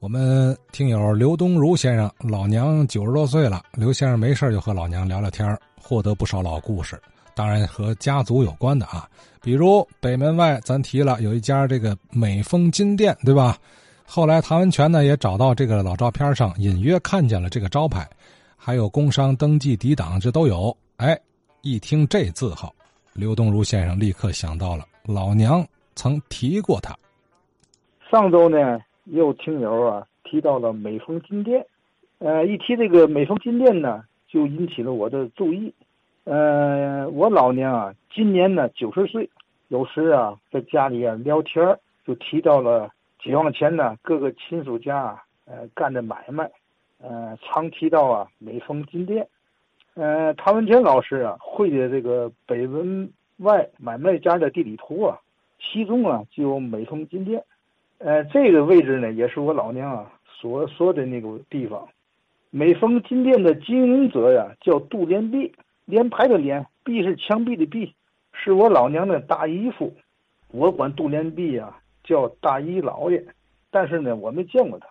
我们听友刘东如先生，老娘九十多岁了，刘先生没事就和老娘聊聊天获得不少老故事，当然和家族有关的啊，比如北门外咱提了有一家这个美丰金店，对吧？后来唐文全呢也找到这个老照片上，隐约看见了这个招牌，还有工商登记抵档，这都有。哎，一听这字号，刘东如先生立刻想到了老娘曾提过他。上周呢。也有听友啊提到了美丰金店，呃，一提这个美丰金店呢，就引起了我的注意。呃，我老娘啊，今年呢九十岁，有时啊在家里啊聊天就提到了解放前呢各个亲属家呃干的买卖，呃，常提到啊美丰金店。呃，唐文全老师啊绘的这个北门外买卖家的地理图啊，其中啊就有美丰金店。呃，这个位置呢，也是我老娘啊所说的那个地方。美丰金店的经营者呀，叫杜连璧，连排的连，壁是墙壁的壁，是我老娘的大姨夫。我管杜连璧呀叫大姨老爷，但是呢，我没见过他。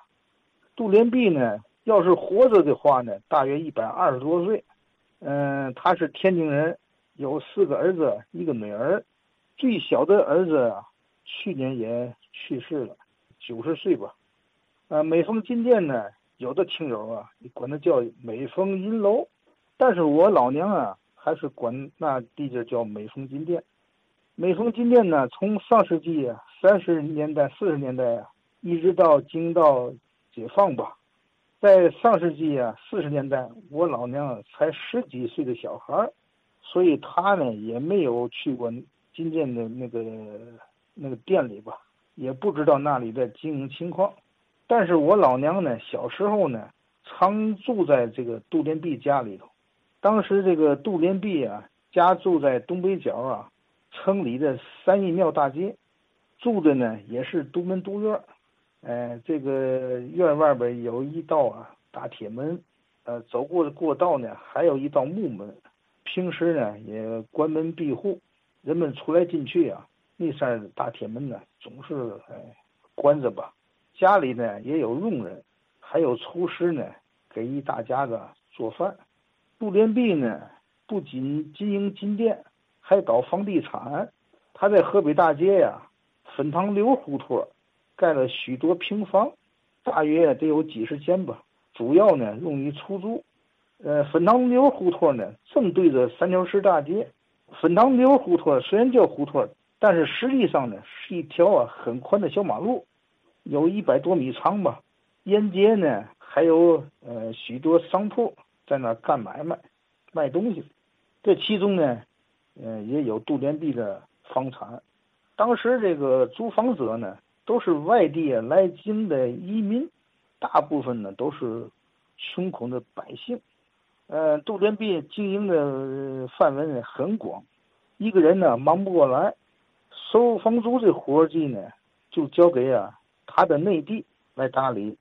杜连璧呢，要是活着的话呢，大约一百二十多岁。嗯，他是天津人，有四个儿子，一个女儿，最小的儿子啊，去年也。去世了，九十岁吧。呃，美丰金店呢，有的听友啊，你管它叫美丰银楼，但是我老娘啊，还是管那地界叫美丰金店。美丰金店呢，从上世纪三十年代、四十年代啊，一直到经到解放吧，在上世纪啊四十年代，我老娘才十几岁的小孩所以他呢也没有去过金店的那个那个店里吧。也不知道那里的经营情况，但是我老娘呢，小时候呢，常住在这个杜连璧家里头。当时这个杜连璧啊，家住在东北角啊，城里的三义庙大街，住的呢也是独门独院。呃，这个院外边有一道啊大铁门，呃，走过的过道呢还有一道木门，平时呢也关门闭户，人们出来进去啊。那扇大铁门呢，总是哎关着吧。家里呢也有佣人，还有厨师呢，给一大家子做饭。杜连璧呢，不仅经营金店，还搞房地产。他在河北大街呀，粉塘溜胡同盖了许多平房，大约得有几十间吧。主要呢用于出租。呃，粉塘溜胡同呢，正对着三条石大街。粉塘溜胡同虽然叫胡同。但是实际上呢，是一条啊很宽的小马路，有一百多米长吧。沿街呢还有呃许多商铺在那干买卖，卖东西。这其中呢，呃也有杜连璧的房产。当时这个租房者呢，都是外地来京的移民，大部分呢都是穷苦的百姓。呃，杜连璧经营的范围很广，一个人呢忙不过来。收房租这活计呢，就交给啊他的内弟来打理。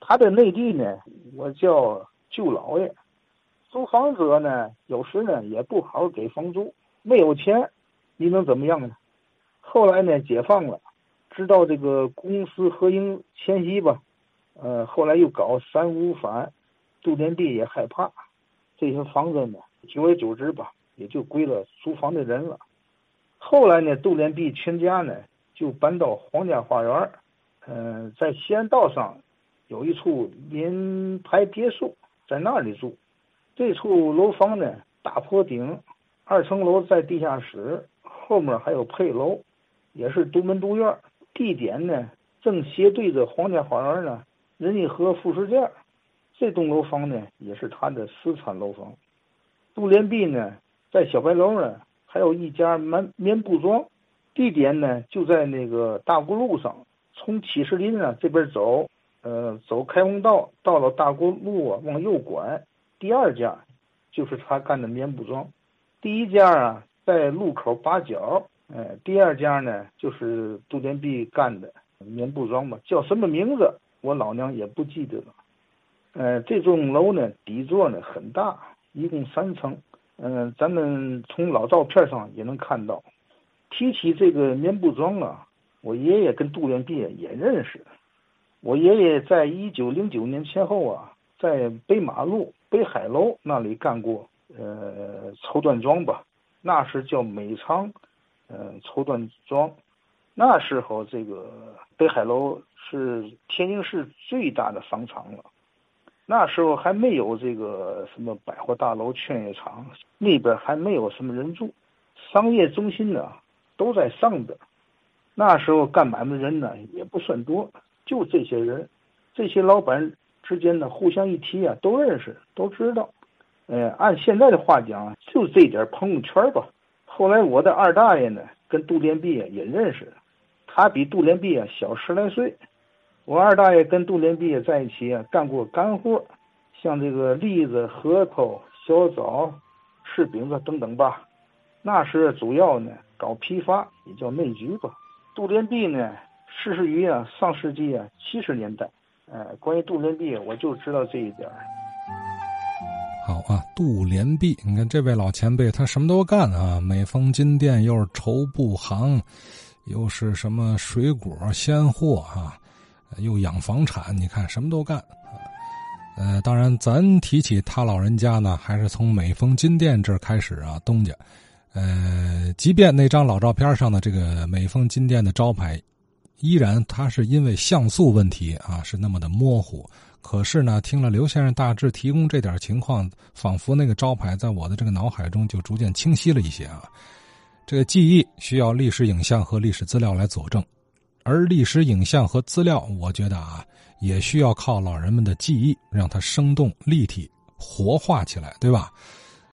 他的内弟呢，我叫舅老爷。租房者呢，有时呢也不好给房租，没有钱，你能怎么样呢？后来呢，解放了，知道这个公私合营迁徙吧，呃，后来又搞三五反，杜连璧也害怕，这些房子呢，久而久之吧，也就归了租房的人了。后来呢，杜连璧全家呢就搬到皇家花园嗯，在西安道上有一处联排别墅，在那里住。这处楼房呢，大坡顶，二层楼在地下室，后面还有配楼，也是独门独院。地点呢，正斜对着皇家花园呢，仁义河副食店。这栋楼房呢，也是他的私产楼房。杜连璧呢，在小白楼呢。还有一家棉棉布庄，地点呢就在那个大沽路上，从七十林啊这边走，呃，走开封道到了大沽路啊，往右拐，第二家就是他干的棉布庄，第一家啊在路口八角，呃，第二家呢就是杜连璧干的棉布庄吧，叫什么名字我老娘也不记得了，呃，这栋楼呢底座呢很大，一共三层。嗯，咱们从老照片上也能看到。提起这个棉布庄啊，我爷爷跟杜连璧也认识。我爷爷在一九零九年前后啊，在北马路北海楼那里干过，呃，绸缎庄吧，那是叫美昌，呃，绸缎庄。那时候这个北海楼是天津市最大的商场了，那时候还没有这个什么百货大楼、劝业场，那边还没有什么人住，商业中心呢都在上边。那时候干买卖人呢也不算多。就这些人，这些老板之间呢，互相一提啊，都认识，都知道。呃，按现在的话讲，就这点朋友圈吧。后来我的二大爷呢，跟杜连璧也认识，他比杜连璧啊小十来岁。我二大爷跟杜连璧在一起啊，干过干活，像这个栗子、核桃、小枣、柿饼子等等吧。那时主要呢搞批发，也叫内局吧。杜连璧呢。逝世于啊，上世纪啊七十年代，呃，关于杜连璧，我就知道这一点好啊，杜连璧，你看这位老前辈，他什么都干啊，美丰金店又是绸布行，又是什么水果鲜货啊，又养房产，你看什么都干。呃，当然，咱提起他老人家呢，还是从美丰金店这儿开始啊，东家。呃，即便那张老照片上的这个美丰金店的招牌。依然，他是因为像素问题啊，是那么的模糊。可是呢，听了刘先生大致提供这点情况，仿佛那个招牌在我的这个脑海中就逐渐清晰了一些啊。这个记忆需要历史影像和历史资料来佐证，而历史影像和资料，我觉得啊，也需要靠老人们的记忆，让它生动立体、活化起来，对吧？